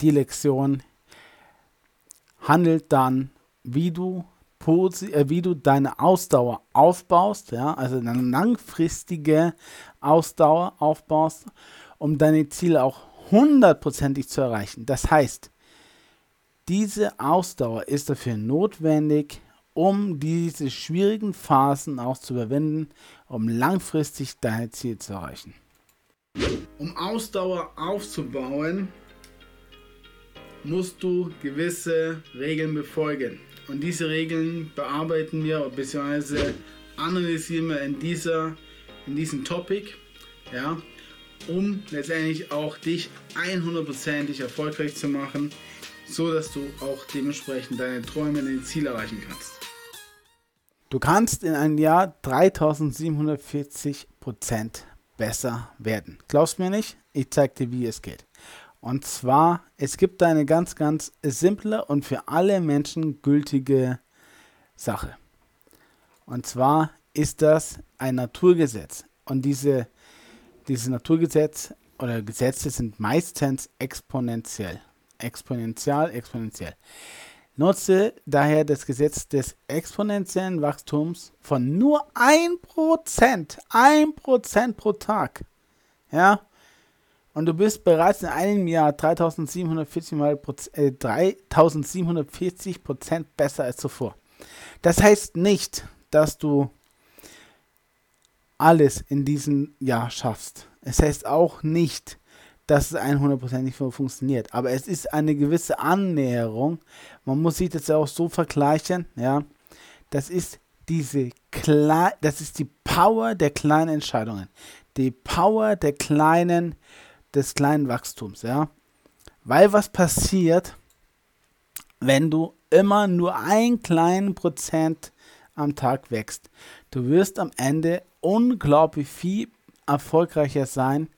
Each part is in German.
die Lektion handelt dann, wie du, äh, wie du deine Ausdauer aufbaust, ja, also eine langfristige Ausdauer aufbaust, um deine Ziele auch hundertprozentig zu erreichen. Das heißt, diese Ausdauer ist dafür notwendig, um diese schwierigen Phasen auch zu überwinden, um langfristig deine Ziele zu erreichen. Um Ausdauer aufzubauen, musst du gewisse Regeln befolgen. Und diese Regeln bearbeiten wir bzw. analysieren wir in, dieser, in diesem Topic, ja, um letztendlich auch dich 100%ig erfolgreich zu machen, so dass du auch dementsprechend deine Träume, deine Ziele erreichen kannst. Du kannst in einem Jahr 3740% besser werden. Glaubst mir nicht? Ich zeige dir, wie es geht. Und zwar, es gibt eine ganz, ganz simple und für alle Menschen gültige Sache. Und zwar ist das ein Naturgesetz. Und diese, diese Naturgesetz oder Gesetze sind meistens exponentiell. Exponentiell, exponentiell. Nutze daher das Gesetz des exponentiellen Wachstums von nur 1%, 1% pro Tag. Ja, und du bist bereits in einem Jahr 3740 mal äh, 3740 Prozent besser als zuvor. Das heißt nicht, dass du alles in diesem Jahr schaffst. Es heißt auch nicht, dass es 100% nicht funktioniert. Aber es ist eine gewisse Annäherung. Man muss sich das auch so vergleichen. Ja, das ist diese das ist die Power der kleinen Entscheidungen. Die Power der kleinen des kleinen Wachstums, ja. Weil was passiert, wenn du immer nur ein kleinen Prozent am Tag wächst? Du wirst am Ende unglaublich viel erfolgreicher sein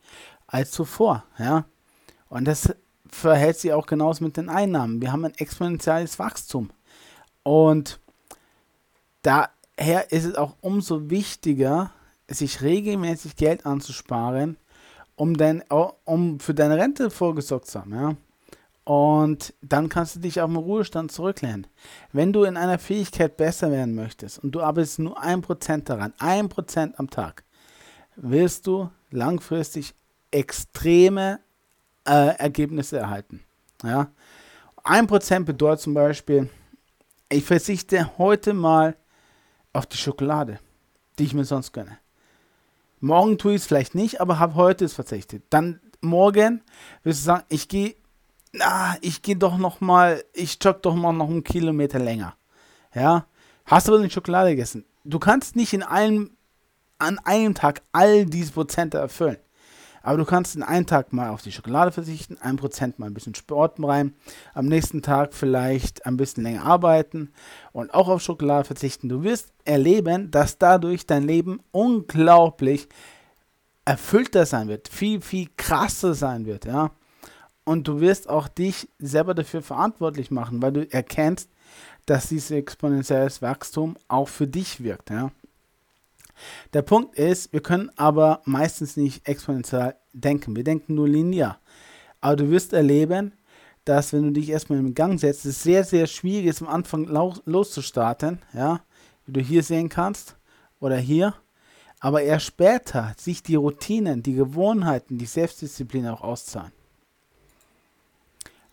als zuvor, ja. Und das verhält sich auch genauso mit den Einnahmen. Wir haben ein exponentielles Wachstum. Und daher ist es auch umso wichtiger, sich regelmäßig Geld anzusparen, um, dein, um für deine Rente vorgesorgt zu haben, ja. Und dann kannst du dich auf den Ruhestand zurücklehnen. Wenn du in einer Fähigkeit besser werden möchtest und du arbeitest nur ein Prozent daran, ein Prozent am Tag, wirst du langfristig extreme äh, Ergebnisse erhalten. Ja? Ein Prozent bedeutet zum Beispiel, ich verzichte heute mal auf die Schokolade, die ich mir sonst gönne. Morgen tue ich es vielleicht nicht, aber habe heute es verzichtet. Dann morgen wirst du sagen, ich gehe, na, ich gehe doch noch mal, ich jogge doch mal noch einen Kilometer länger. Ja, hast aber nicht Schokolade gegessen. Du kannst nicht in einem, an einem Tag all diese Prozente erfüllen. Aber du kannst in einem Tag mal auf die Schokolade verzichten, ein Prozent mal ein bisschen Sport rein, am nächsten Tag vielleicht ein bisschen länger arbeiten und auch auf Schokolade verzichten. Du wirst erleben, dass dadurch dein Leben unglaublich erfüllter sein wird, viel, viel krasser sein wird, ja. Und du wirst auch dich selber dafür verantwortlich machen, weil du erkennst, dass dieses exponentielles Wachstum auch für dich wirkt, ja. Der Punkt ist, wir können aber meistens nicht exponentiell denken. Wir denken nur linear. Aber du wirst erleben, dass wenn du dich erstmal in Gang setzt, es sehr, sehr schwierig ist, am Anfang loszustarten, ja, wie du hier sehen kannst oder hier. Aber erst später sich die Routinen, die Gewohnheiten, die Selbstdisziplin auch auszahlen.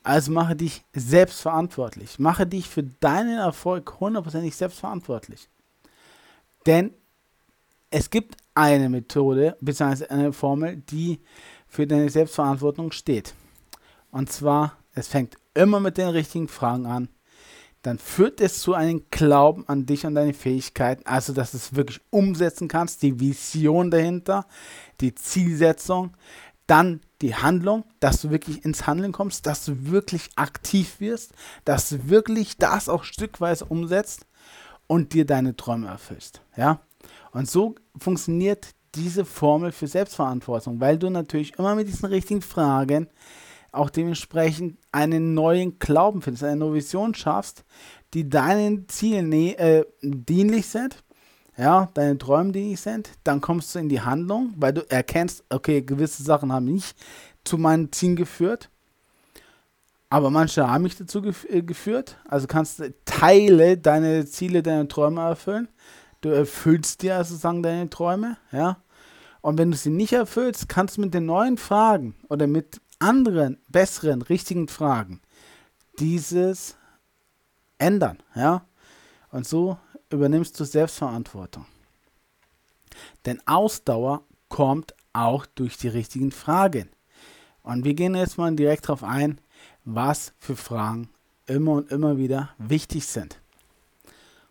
Also mache dich selbstverantwortlich. Mache dich für deinen Erfolg hundertprozentig selbstverantwortlich. Denn es gibt eine Methode bzw. eine Formel, die für deine Selbstverantwortung steht. Und zwar, es fängt immer mit den richtigen Fragen an. Dann führt es zu einem Glauben an dich und deine Fähigkeiten, also dass du es wirklich umsetzen kannst, die Vision dahinter, die Zielsetzung, dann die Handlung, dass du wirklich ins Handeln kommst, dass du wirklich aktiv wirst, dass du wirklich das auch stückweise umsetzt und dir deine Träume erfüllst. Ja? Und so funktioniert diese Formel für Selbstverantwortung, weil du natürlich immer mit diesen richtigen Fragen auch dementsprechend einen neuen Glauben findest, eine neue Vision schaffst, die deinen Zielen äh, dienlich sind, ja, deine Träume dienlich sind, dann kommst du in die Handlung, weil du erkennst, okay, gewisse Sachen haben nicht zu meinen Zielen geführt. Aber manche haben mich dazu gef äh, geführt. Also kannst du Teile deine Ziele, deine Träume erfüllen. Du erfüllst dir sozusagen deine Träume, ja. Und wenn du sie nicht erfüllst, kannst du mit den neuen Fragen oder mit anderen, besseren, richtigen Fragen dieses ändern, ja. Und so übernimmst du Selbstverantwortung. Denn Ausdauer kommt auch durch die richtigen Fragen. Und wir gehen jetzt mal direkt darauf ein, was für Fragen immer und immer wieder wichtig sind.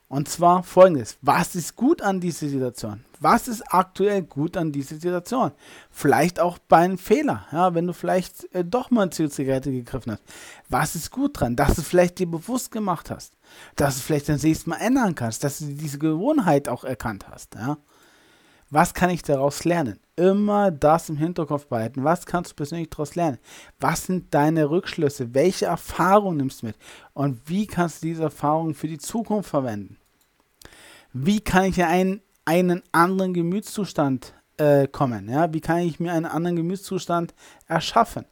Und zwar folgendes: Was ist gut an dieser Situation? Was ist aktuell gut an dieser Situation? Vielleicht auch bei einem Fehler, ja, wenn du vielleicht äh, doch mal zur Zigarette gegriffen hast. Was ist gut dran? Dass du vielleicht dir bewusst gemacht hast. Dass du vielleicht das nächste Mal ändern kannst. Dass du diese Gewohnheit auch erkannt hast. Ja. Was kann ich daraus lernen? Immer das im Hinterkopf behalten. Was kannst du persönlich daraus lernen? Was sind deine Rückschlüsse? Welche Erfahrungen nimmst du mit? Und wie kannst du diese Erfahrungen für die Zukunft verwenden? Wie kann ich in einen, einen anderen Gemütszustand äh, kommen? Ja? Wie kann ich mir einen anderen Gemütszustand erschaffen?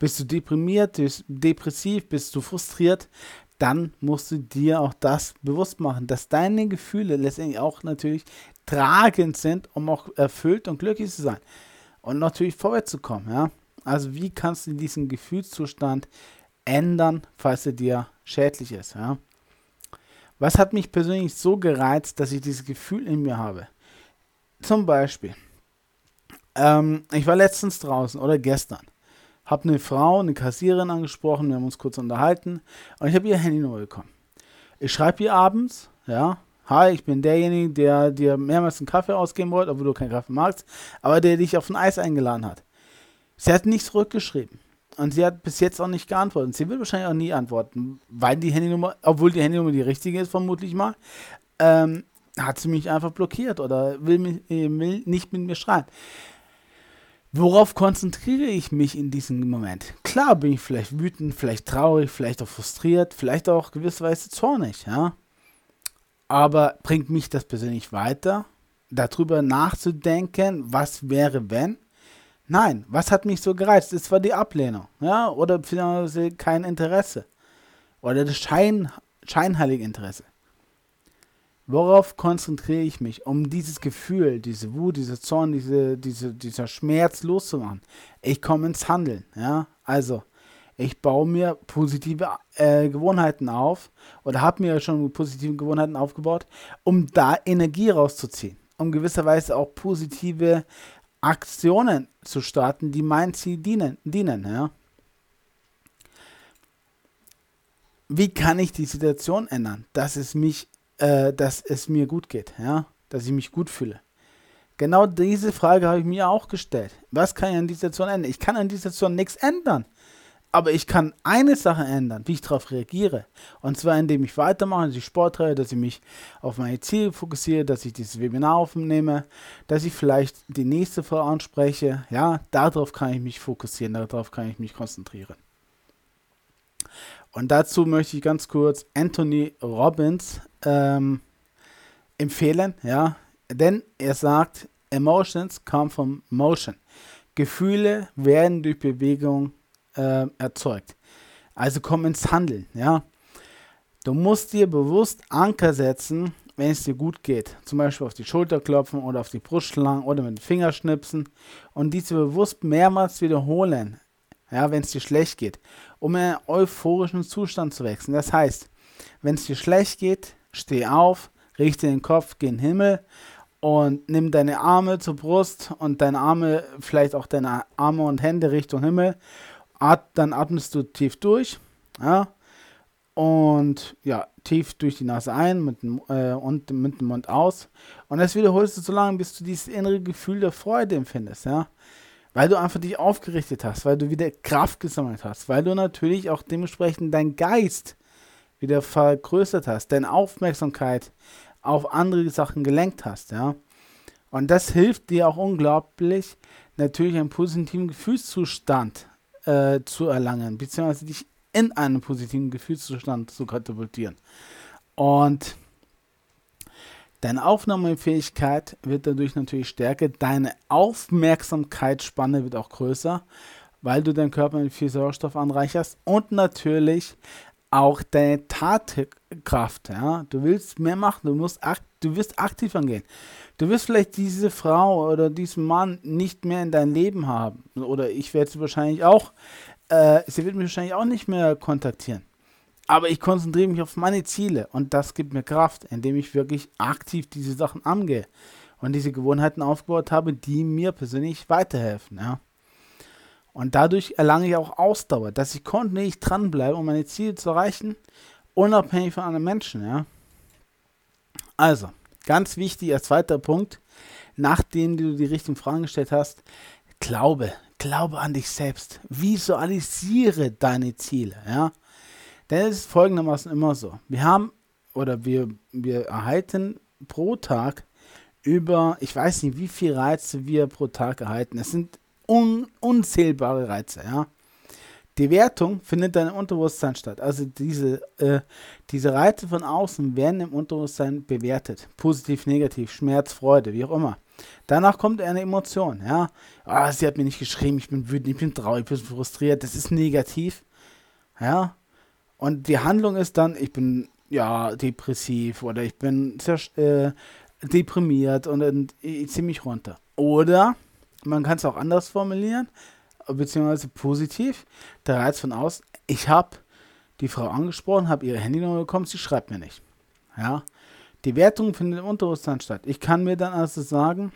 Bist du deprimiert, bist depressiv, bist du frustriert? Dann musst du dir auch das bewusst machen, dass deine Gefühle letztendlich auch natürlich tragend sind, um auch erfüllt und glücklich zu sein. Und natürlich vorwärts zu kommen. Ja? Also wie kannst du diesen Gefühlszustand ändern, falls er dir schädlich ist. Ja? Was hat mich persönlich so gereizt, dass ich dieses Gefühl in mir habe? Zum Beispiel, ähm, ich war letztens draußen oder gestern, habe eine Frau, eine Kassiererin angesprochen, wir haben uns kurz unterhalten und ich habe ihr Handynummer bekommen. Ich schreibe ihr abends, ja, Hi, ich bin derjenige, der dir mehrmals einen Kaffee ausgeben wollte, obwohl du keinen Kaffee magst, aber der dich auf ein Eis eingeladen hat. Sie hat nicht zurückgeschrieben. Und sie hat bis jetzt auch nicht geantwortet. Sie wird wahrscheinlich auch nie antworten, weil die Handynummer, obwohl die Handynummer die richtige ist, vermutlich mal, ähm, hat sie mich einfach blockiert oder will, mich, äh, will nicht mit mir schreiben. Worauf konzentriere ich mich in diesem Moment? Klar bin ich vielleicht wütend, vielleicht traurig, vielleicht auch frustriert, vielleicht auch gewisserweise zornig, ja. Aber bringt mich das persönlich weiter, darüber nachzudenken, was wäre, wenn? Nein, was hat mich so gereizt? Es war die Ablehnung, ja, oder kein Interesse. Oder das Schein, scheinheilige Interesse. Worauf konzentriere ich mich, um dieses Gefühl, diese Wut, diese Zorn, diese, diese, dieser Schmerz loszumachen? Ich komme ins Handeln, ja. Also, ich baue mir positive äh, Gewohnheiten auf oder habe mir schon positive Gewohnheiten aufgebaut, um da Energie rauszuziehen, um gewisserweise auch positive Aktionen zu starten, die mein Ziel dienen. dienen ja. Wie kann ich die Situation ändern, dass es mich, äh, dass es mir gut geht, ja, dass ich mich gut fühle? Genau diese Frage habe ich mir auch gestellt. Was kann ich an dieser Situation ändern? Ich kann an dieser Situation nichts ändern. Aber ich kann eine Sache ändern, wie ich darauf reagiere. Und zwar, indem ich weitermache, dass ich Sport treibe, dass ich mich auf meine Ziele fokussiere, dass ich dieses Webinar aufnehme, dass ich vielleicht die nächste Frau anspreche. Ja, darauf kann ich mich fokussieren, darauf kann ich mich konzentrieren. Und dazu möchte ich ganz kurz Anthony Robbins ähm, empfehlen, ja, denn er sagt, Emotions come from motion. Gefühle werden durch Bewegung äh, erzeugt. Also komm ins Handeln, ja. Du musst dir bewusst Anker setzen, wenn es dir gut geht. Zum Beispiel auf die Schulter klopfen oder auf die Brust schlagen oder mit den Fingern schnipsen und diese bewusst mehrmals wiederholen, ja, wenn es dir schlecht geht, um in einen euphorischen Zustand zu wechseln. Das heißt, wenn es dir schlecht geht, steh auf, richte den Kopf gen Himmel und nimm deine Arme zur Brust und deine Arme, vielleicht auch deine Arme und Hände Richtung Himmel At dann atmest du tief durch, ja, und ja, tief durch die Nase ein mit äh, und mit dem Mund aus. Und das wiederholst du so lange, bis du dieses innere Gefühl der Freude empfindest, ja. Weil du einfach dich aufgerichtet hast, weil du wieder Kraft gesammelt hast, weil du natürlich auch dementsprechend deinen Geist wieder vergrößert hast, deine Aufmerksamkeit auf andere Sachen gelenkt hast, ja. Und das hilft dir auch unglaublich, natürlich einen positiven Gefühlszustand äh, zu erlangen, beziehungsweise dich in einen positiven Gefühlszustand zu katapultieren. Und deine Aufnahmefähigkeit wird dadurch natürlich stärker, deine Aufmerksamkeitsspanne wird auch größer weil du deinen Körper mit viel Sauerstoff anreicherst und natürlich auch deine Tatkraft. Ja? Du willst mehr machen, du, musst du wirst aktiv angehen. Du wirst vielleicht diese Frau oder diesen Mann nicht mehr in dein Leben haben. Oder ich werde sie wahrscheinlich auch, äh, sie wird mich wahrscheinlich auch nicht mehr kontaktieren. Aber ich konzentriere mich auf meine Ziele und das gibt mir Kraft, indem ich wirklich aktiv diese Sachen angehe und diese Gewohnheiten aufgebaut habe, die mir persönlich weiterhelfen. Ja? Und dadurch erlange ich auch Ausdauer, dass ich kontinuierlich dranbleibe, um meine Ziele zu erreichen, unabhängig von anderen Menschen. Ja? Also, ganz wichtig als zweiter Punkt, nachdem du die richtigen Fragen gestellt hast, glaube, glaube an dich selbst. Visualisiere deine Ziele. Ja? Denn es ist folgendermaßen immer so. Wir haben oder wir, wir erhalten pro Tag über, ich weiß nicht, wie viele Reize wir pro Tag erhalten. Es sind un, unzählbare Reize, ja. Die Wertung findet dann im Unterbewusstsein statt. Also diese, äh, diese Reize von außen werden im Unterbewusstsein bewertet. Positiv, negativ, Schmerz, Freude, wie auch immer. Danach kommt eine Emotion, ja. Ah, sie hat mir nicht geschrieben, ich bin wütend, ich bin traurig, ich bin frustriert, das ist negativ. Ja. Und die Handlung ist dann, ich bin ja depressiv oder ich bin äh, deprimiert und, und ich ziehe mich runter. Oder man kann es auch anders formulieren, beziehungsweise positiv. Der Reiz von außen, ich habe die Frau angesprochen, habe ihre Handynummer bekommen, sie schreibt mir nicht. Ja. Die Wertung findet im Unterbewusstsein statt. Ich kann mir dann also sagen,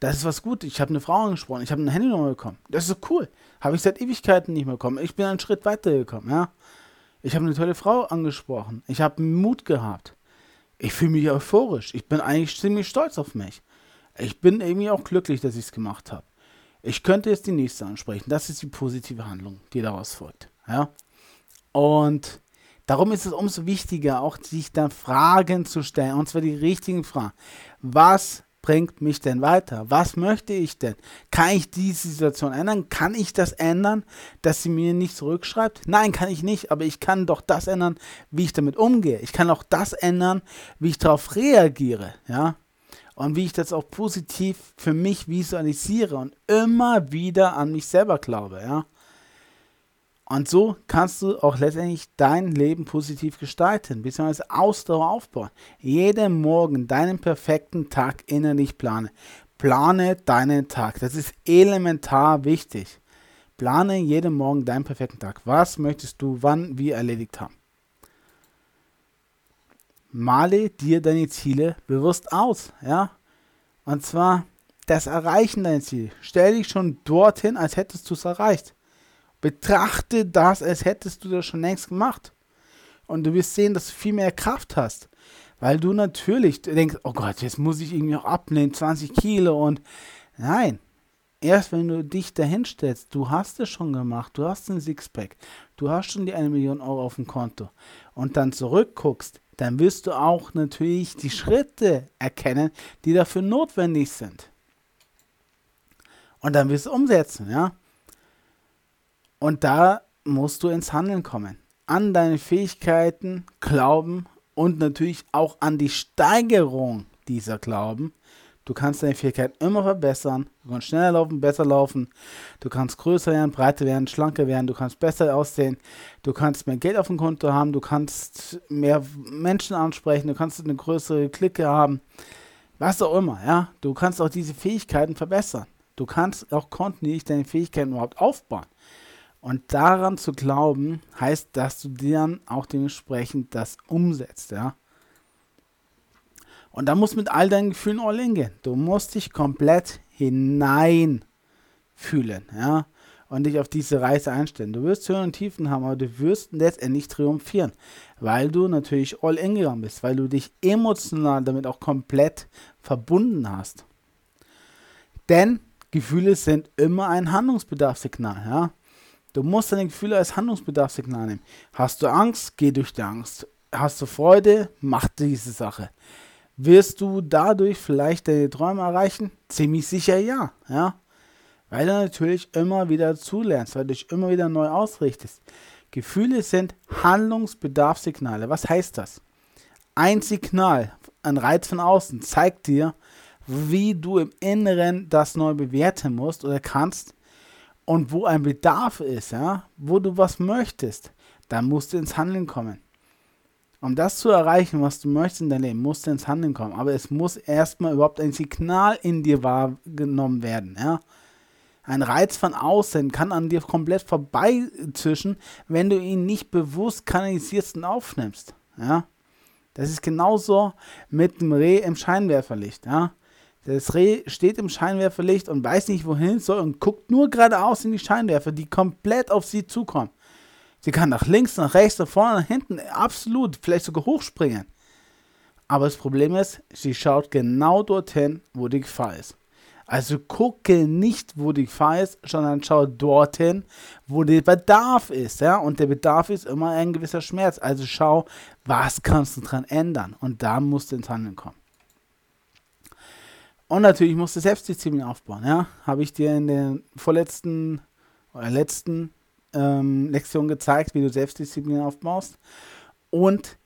das ist was gut. Ich habe eine Frau angesprochen, ich habe eine Handynummer bekommen. Das ist cool. Habe ich seit Ewigkeiten nicht mehr bekommen. Ich bin einen Schritt weiter gekommen, ja. Ich habe eine tolle Frau angesprochen. Ich habe Mut gehabt. Ich fühle mich euphorisch. Ich bin eigentlich ziemlich stolz auf mich. Ich bin irgendwie auch glücklich, dass ich es gemacht habe. Ich könnte jetzt die nächste ansprechen. Das ist die positive Handlung, die daraus folgt. Ja? Und darum ist es umso wichtiger, auch sich da Fragen zu stellen. Und zwar die richtigen Fragen. Was bringt mich denn weiter? Was möchte ich denn? Kann ich diese Situation ändern? Kann ich das ändern, dass sie mir nicht zurückschreibt? Nein, kann ich nicht, aber ich kann doch das ändern, wie ich damit umgehe. Ich kann auch das ändern, wie ich darauf reagiere, ja? Und wie ich das auch positiv für mich visualisiere und immer wieder an mich selber glaube, ja? Und so kannst du auch letztendlich dein Leben positiv gestalten, beziehungsweise Ausdauer aufbauen. Jeden Morgen deinen perfekten Tag innerlich plane. Plane deinen Tag. Das ist elementar wichtig. Plane jeden Morgen deinen perfekten Tag. Was möchtest du wann wie erledigt haben? Male dir deine Ziele bewusst aus, ja? Und zwar das Erreichen deiner Ziele. Stell dich schon dorthin, als hättest du es erreicht. Betrachte das, als hättest du das schon längst gemacht. Und du wirst sehen, dass du viel mehr Kraft hast. Weil du natürlich denkst, oh Gott, jetzt muss ich irgendwie auch abnehmen, 20 Kilo und nein. Erst wenn du dich dahin stellst, du hast es schon gemacht, du hast ein Sixpack, du hast schon die eine Million Euro auf dem Konto und dann zurückguckst, dann wirst du auch natürlich die Schritte erkennen, die dafür notwendig sind. Und dann wirst du umsetzen, ja. Und da musst du ins Handeln kommen. An deine Fähigkeiten glauben und natürlich auch an die Steigerung dieser Glauben. Du kannst deine Fähigkeiten immer verbessern. Du kannst schneller laufen, besser laufen. Du kannst größer werden, breiter werden, schlanker werden. Du kannst besser aussehen. Du kannst mehr Geld auf dem Konto haben. Du kannst mehr Menschen ansprechen. Du kannst eine größere Clique haben. Was auch immer, ja. Du kannst auch diese Fähigkeiten verbessern. Du kannst auch kontinuierlich deine Fähigkeiten überhaupt aufbauen. Und daran zu glauben, heißt, dass du dann auch dementsprechend das umsetzt, ja. Und da musst du mit all deinen Gefühlen all in gehen. Du musst dich komplett hineinfühlen, ja. Und dich auf diese Reise einstellen. Du wirst Höhen und Tiefen haben, aber du wirst letztendlich triumphieren, weil du natürlich all in gegangen bist, weil du dich emotional damit auch komplett verbunden hast. Denn Gefühle sind immer ein Handlungsbedarfssignal, ja. Du musst deine Gefühle als Handlungsbedarfssignal nehmen. Hast du Angst? Geh durch die Angst. Hast du Freude? Mach diese Sache. Wirst du dadurch vielleicht deine Träume erreichen? Ziemlich sicher ja, ja. Weil du natürlich immer wieder zulernst, weil du dich immer wieder neu ausrichtest. Gefühle sind Handlungsbedarfssignale. Was heißt das? Ein Signal, ein Reiz von außen zeigt dir, wie du im Inneren das neu bewerten musst oder kannst, und wo ein Bedarf ist, ja, wo du was möchtest, dann musst du ins Handeln kommen. Um das zu erreichen, was du möchtest in deinem Leben, musst du ins Handeln kommen. Aber es muss erstmal überhaupt ein Signal in dir wahrgenommen werden. Ja? Ein Reiz von außen kann an dir komplett vorbeizischen, wenn du ihn nicht bewusst kanalisierst und aufnimmst. Ja? Das ist genauso mit dem Reh im Scheinwerferlicht. Ja? Das Reh steht im Scheinwerferlicht und weiß nicht, wohin es soll und guckt nur geradeaus in die Scheinwerfer, die komplett auf sie zukommen. Sie kann nach links, nach rechts, nach vorne, nach hinten, absolut, vielleicht sogar hochspringen. Aber das Problem ist, sie schaut genau dorthin, wo die Gefahr ist. Also gucke nicht, wo die Gefahr ist, sondern schau dorthin, wo der Bedarf ist. Ja? Und der Bedarf ist immer ein gewisser Schmerz. Also schau, was kannst du dran ändern. Und da musst du ins Handeln kommen. Und natürlich musst du Selbstdisziplin aufbauen. Ja? Habe ich dir in den vorletzten oder letzten ähm, Lektion gezeigt, wie du Selbstdisziplin aufbaust. Und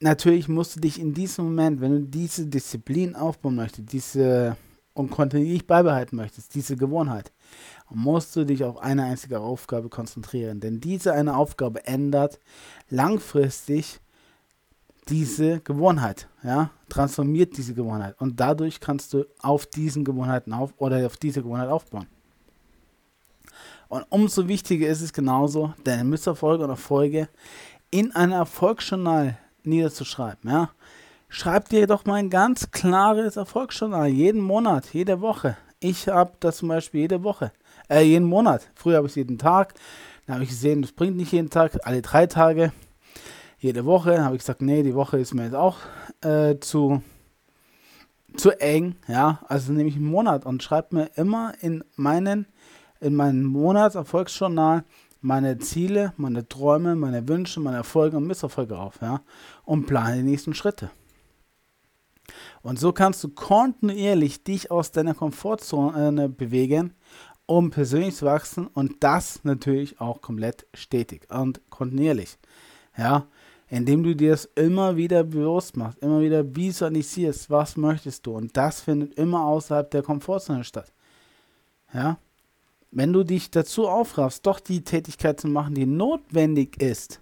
natürlich musst du dich in diesem Moment, wenn du diese Disziplin aufbauen möchtest, diese und kontinuierlich beibehalten möchtest, diese Gewohnheit, musst du dich auf eine einzige Aufgabe konzentrieren. Denn diese eine Aufgabe ändert langfristig diese Gewohnheit, ja, transformiert diese Gewohnheit und dadurch kannst du auf diesen Gewohnheiten auf oder auf diese Gewohnheit aufbauen. Und umso wichtiger ist es genauso, deine Misserfolge und Erfolge in ein Erfolgsjournal niederzuschreiben. Ja? Schreib dir doch mal ein ganz klares Erfolgsjournal, jeden Monat, jede Woche. Ich habe das zum Beispiel jede Woche, äh, jeden Monat. Früher habe ich es jeden Tag. Dann habe ich gesehen, das bringt nicht jeden Tag, alle drei Tage. Jede Woche habe ich gesagt, nee, die Woche ist mir jetzt auch äh, zu, zu eng. Ja, also nehme ich einen Monat und schreibe mir immer in meinen in meinem Monatserfolgsjournal meine Ziele, meine Träume, meine Wünsche, meine Erfolge und Misserfolge auf, ja, und plane die nächsten Schritte. Und so kannst du kontinuierlich dich aus deiner Komfortzone bewegen, um persönlich zu wachsen und das natürlich auch komplett stetig und kontinuierlich. Ja, indem du dir das immer wieder bewusst machst, immer wieder visualisierst, was möchtest du und das findet immer außerhalb der Komfortzone statt. Ja, wenn du dich dazu aufraffst, doch die Tätigkeit zu machen, die notwendig ist,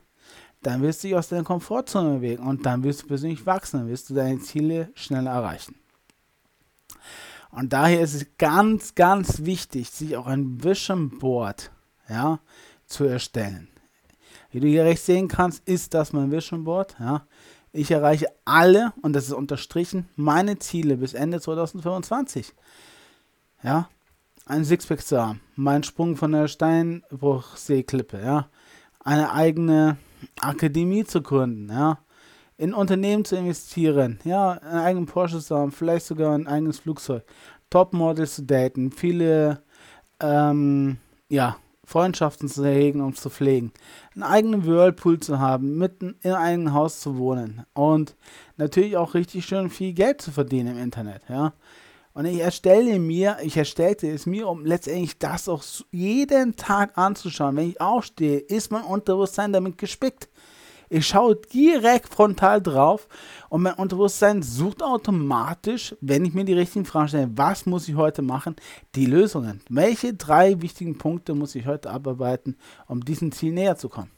dann wirst du dich aus deiner Komfortzone bewegen und dann wirst du persönlich wachsen, dann wirst du deine Ziele schneller erreichen. Und daher ist es ganz, ganz wichtig, sich auch ein Vision Board ja, zu erstellen. Wie du hier rechts sehen kannst, ist das mein Vision Board. Ja. Ich erreiche alle, und das ist unterstrichen, meine Ziele bis Ende 2025. Ja, ein Sixpack zu haben, mein Sprung von der Steinbruchseeklippe, ja, eine eigene Akademie zu gründen, ja, in Unternehmen zu investieren, ja, einen eigenen Porsche zu haben, vielleicht sogar ein eigenes Flugzeug, Topmodels zu daten, viele, ähm, ja, Freundschaften zu hegen und zu pflegen, einen eigenen Whirlpool zu haben, mitten in einem Haus zu wohnen. Und natürlich auch richtig schön viel Geld zu verdienen im Internet, ja. Und ich erstelle mir, ich erstellte es mir, um letztendlich das auch jeden Tag anzuschauen. Wenn ich aufstehe, ist mein Unterbewusstsein damit gespickt. Ich schaue direkt frontal drauf und mein Unterbewusstsein sucht automatisch, wenn ich mir die richtigen Fragen stelle, was muss ich heute machen, die Lösungen. Welche drei wichtigen Punkte muss ich heute abarbeiten, um diesem Ziel näher zu kommen?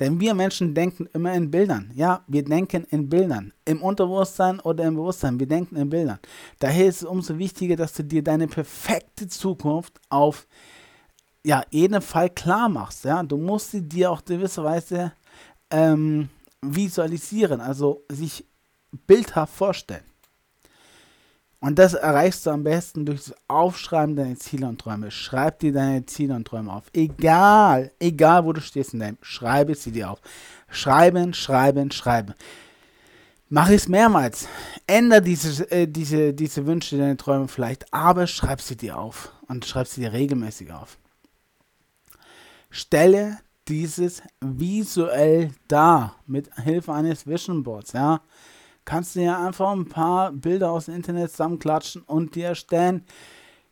Denn wir Menschen denken immer in Bildern. Ja, wir denken in Bildern. Im Unterbewusstsein oder im Bewusstsein. Wir denken in Bildern. Daher ist es umso wichtiger, dass du dir deine perfekte Zukunft auf ja, jeden Fall klar machst. Ja, du musst sie dir auch gewisser Weise ähm, visualisieren, also sich bildhaft vorstellen. Und das erreichst du am besten durch das Aufschreiben deiner Ziele und Träume. Schreib dir deine Ziele und Träume auf. Egal, egal wo du stehst in deinem, schreibe sie dir auf. Schreiben, schreiben, schreiben. Mach es mehrmals. Änder diese, äh, diese, diese Wünsche, deine Träume vielleicht, aber schreib sie dir auf. Und schreib sie dir regelmäßig auf. Stelle dieses visuell dar mit Hilfe eines Vision Boards, ja kannst du ja einfach ein paar Bilder aus dem Internet zusammenklatschen und dir erstellen.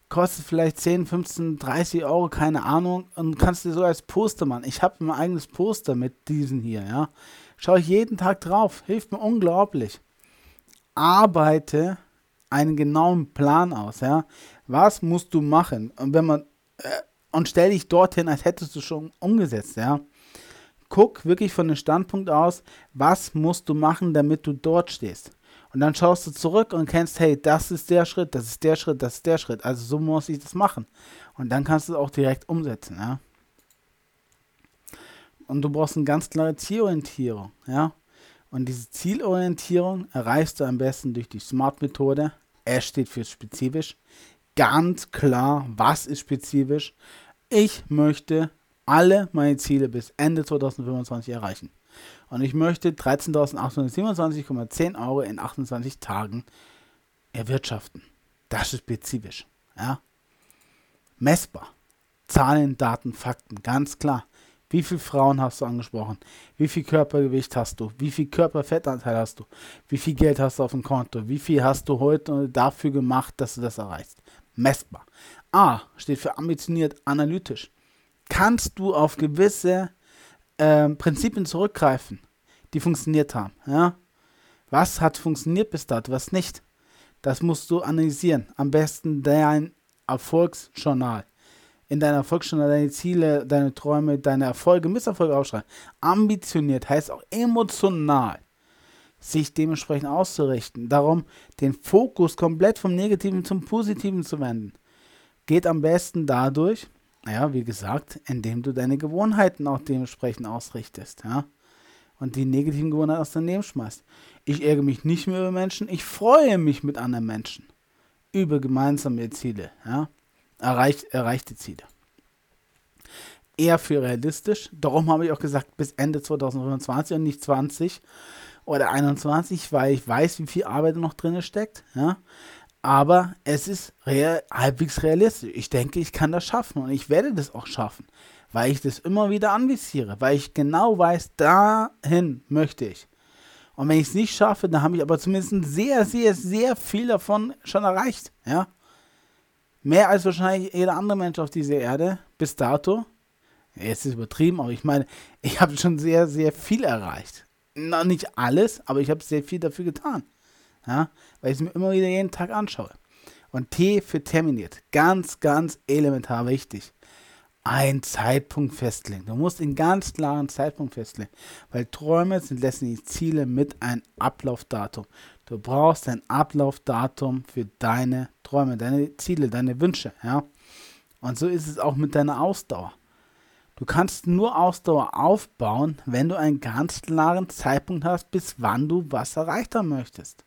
Kostet vielleicht 10, 15, 30 Euro, keine Ahnung. Und kannst dir so als Poster machen. Ich habe mein eigenes Poster mit diesen hier, ja. Schaue ich jeden Tag drauf. Hilft mir unglaublich. Arbeite einen genauen Plan aus, ja. Was musst du machen? Und wenn man äh, und stell dich dorthin, als hättest du schon umgesetzt, ja. Guck wirklich von dem Standpunkt aus, was musst du machen, damit du dort stehst. Und dann schaust du zurück und kennst, hey, das ist der Schritt, das ist der Schritt, das ist der Schritt. Also so muss ich das machen. Und dann kannst du es auch direkt umsetzen, ja. Und du brauchst eine ganz klare Zielorientierung, ja. Und diese Zielorientierung erreichst du am besten durch die SMART-Methode. S steht für spezifisch. Ganz klar, was ist spezifisch? Ich möchte alle meine Ziele bis Ende 2025 erreichen. Und ich möchte 13.827,10 Euro in 28 Tagen erwirtschaften. Das ist spezifisch. Ja? Messbar. Zahlen, Daten, Fakten, ganz klar. Wie viele Frauen hast du angesprochen? Wie viel Körpergewicht hast du? Wie viel Körperfettanteil hast du? Wie viel Geld hast du auf dem Konto? Wie viel hast du heute dafür gemacht, dass du das erreichst? Messbar. A steht für ambitioniert, analytisch. Kannst du auf gewisse äh, Prinzipien zurückgreifen, die funktioniert haben? Ja? Was hat funktioniert bis dato, was nicht? Das musst du analysieren. Am besten dein Erfolgsjournal in deiner Erfolgsjournal deine Ziele, deine Träume, deine Erfolge, Misserfolge aufschreiben. Ambitioniert heißt auch emotional sich dementsprechend auszurichten. Darum den Fokus komplett vom Negativen zum Positiven zu wenden. Geht am besten dadurch, ja, wie gesagt, indem du deine Gewohnheiten auch dementsprechend ausrichtest, ja. Und die negativen Gewohnheiten aus deinem Leben schmeißt. Ich ärgere mich nicht mehr über Menschen, ich freue mich mit anderen Menschen. Über gemeinsame Ziele, ja erreicht, erreichte Ziele. Eher für realistisch. Darum habe ich auch gesagt, bis Ende 2025 und nicht 20 oder 21, weil ich weiß, wie viel Arbeit noch drin steckt. Ja? Aber es ist real, halbwegs realistisch. Ich denke, ich kann das schaffen und ich werde das auch schaffen, weil ich das immer wieder anvisiere, weil ich genau weiß, dahin möchte ich. Und wenn ich es nicht schaffe, dann habe ich aber zumindest sehr, sehr, sehr viel davon schon erreicht. Ja? Mehr als wahrscheinlich jeder andere Mensch auf dieser Erde bis dato. Jetzt ist es übertrieben, aber ich meine, ich habe schon sehr, sehr viel erreicht. Noch nicht alles, aber ich habe sehr viel dafür getan. Ja, weil ich es mir immer wieder jeden Tag anschaue. Und T für terminiert. Ganz, ganz elementar wichtig. Ein Zeitpunkt festlegen. Du musst einen ganz klaren Zeitpunkt festlegen. Weil Träume sind letztendlich Ziele mit einem Ablaufdatum. Du brauchst ein Ablaufdatum für deine Träume, deine Ziele, deine Wünsche, ja. Und so ist es auch mit deiner Ausdauer. Du kannst nur Ausdauer aufbauen, wenn du einen ganz klaren Zeitpunkt hast, bis wann du was erreicht haben möchtest.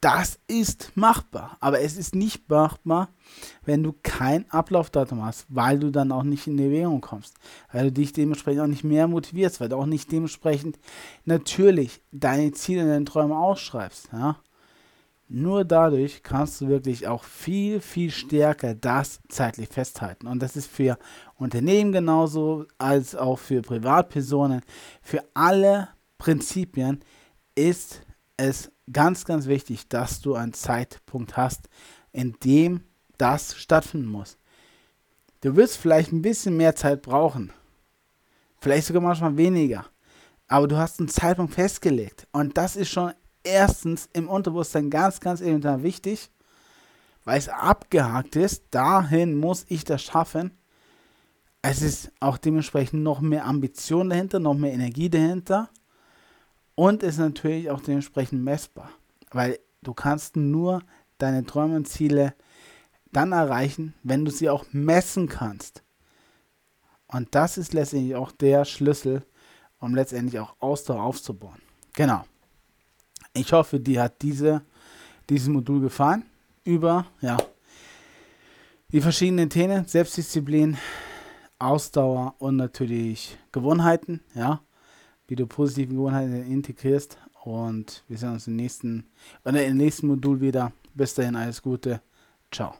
Das ist machbar, aber es ist nicht machbar, wenn du kein Ablaufdatum hast, weil du dann auch nicht in die Bewegung kommst, weil du dich dementsprechend auch nicht mehr motivierst, weil du auch nicht dementsprechend natürlich deine Ziele und deine Träume ausschreibst. Ja? Nur dadurch kannst du wirklich auch viel, viel stärker das zeitlich festhalten. Und das ist für Unternehmen genauso als auch für Privatpersonen. Für alle Prinzipien ist es ganz, ganz wichtig, dass du einen Zeitpunkt hast, in dem das stattfinden muss. Du wirst vielleicht ein bisschen mehr Zeit brauchen. Vielleicht sogar manchmal weniger. Aber du hast einen Zeitpunkt festgelegt. Und das ist schon erstens im Unterbewusstsein ganz, ganz elementar wichtig, weil es abgehakt ist. Dahin muss ich das schaffen. Es ist auch dementsprechend noch mehr Ambition dahinter, noch mehr Energie dahinter und ist natürlich auch dementsprechend messbar, weil du kannst nur deine Träume und Ziele dann erreichen, wenn du sie auch messen kannst. Und das ist letztendlich auch der Schlüssel, um letztendlich auch Ausdauer aufzubauen. Genau. Ich hoffe, dir hat diese, dieses Modul gefallen über ja, die verschiedenen Themen, Selbstdisziplin, Ausdauer und natürlich Gewohnheiten. Ja wie du positive Gewohnheiten integrierst. Und wir sehen uns im nächsten, oder im nächsten Modul wieder. Bis dahin alles Gute. Ciao.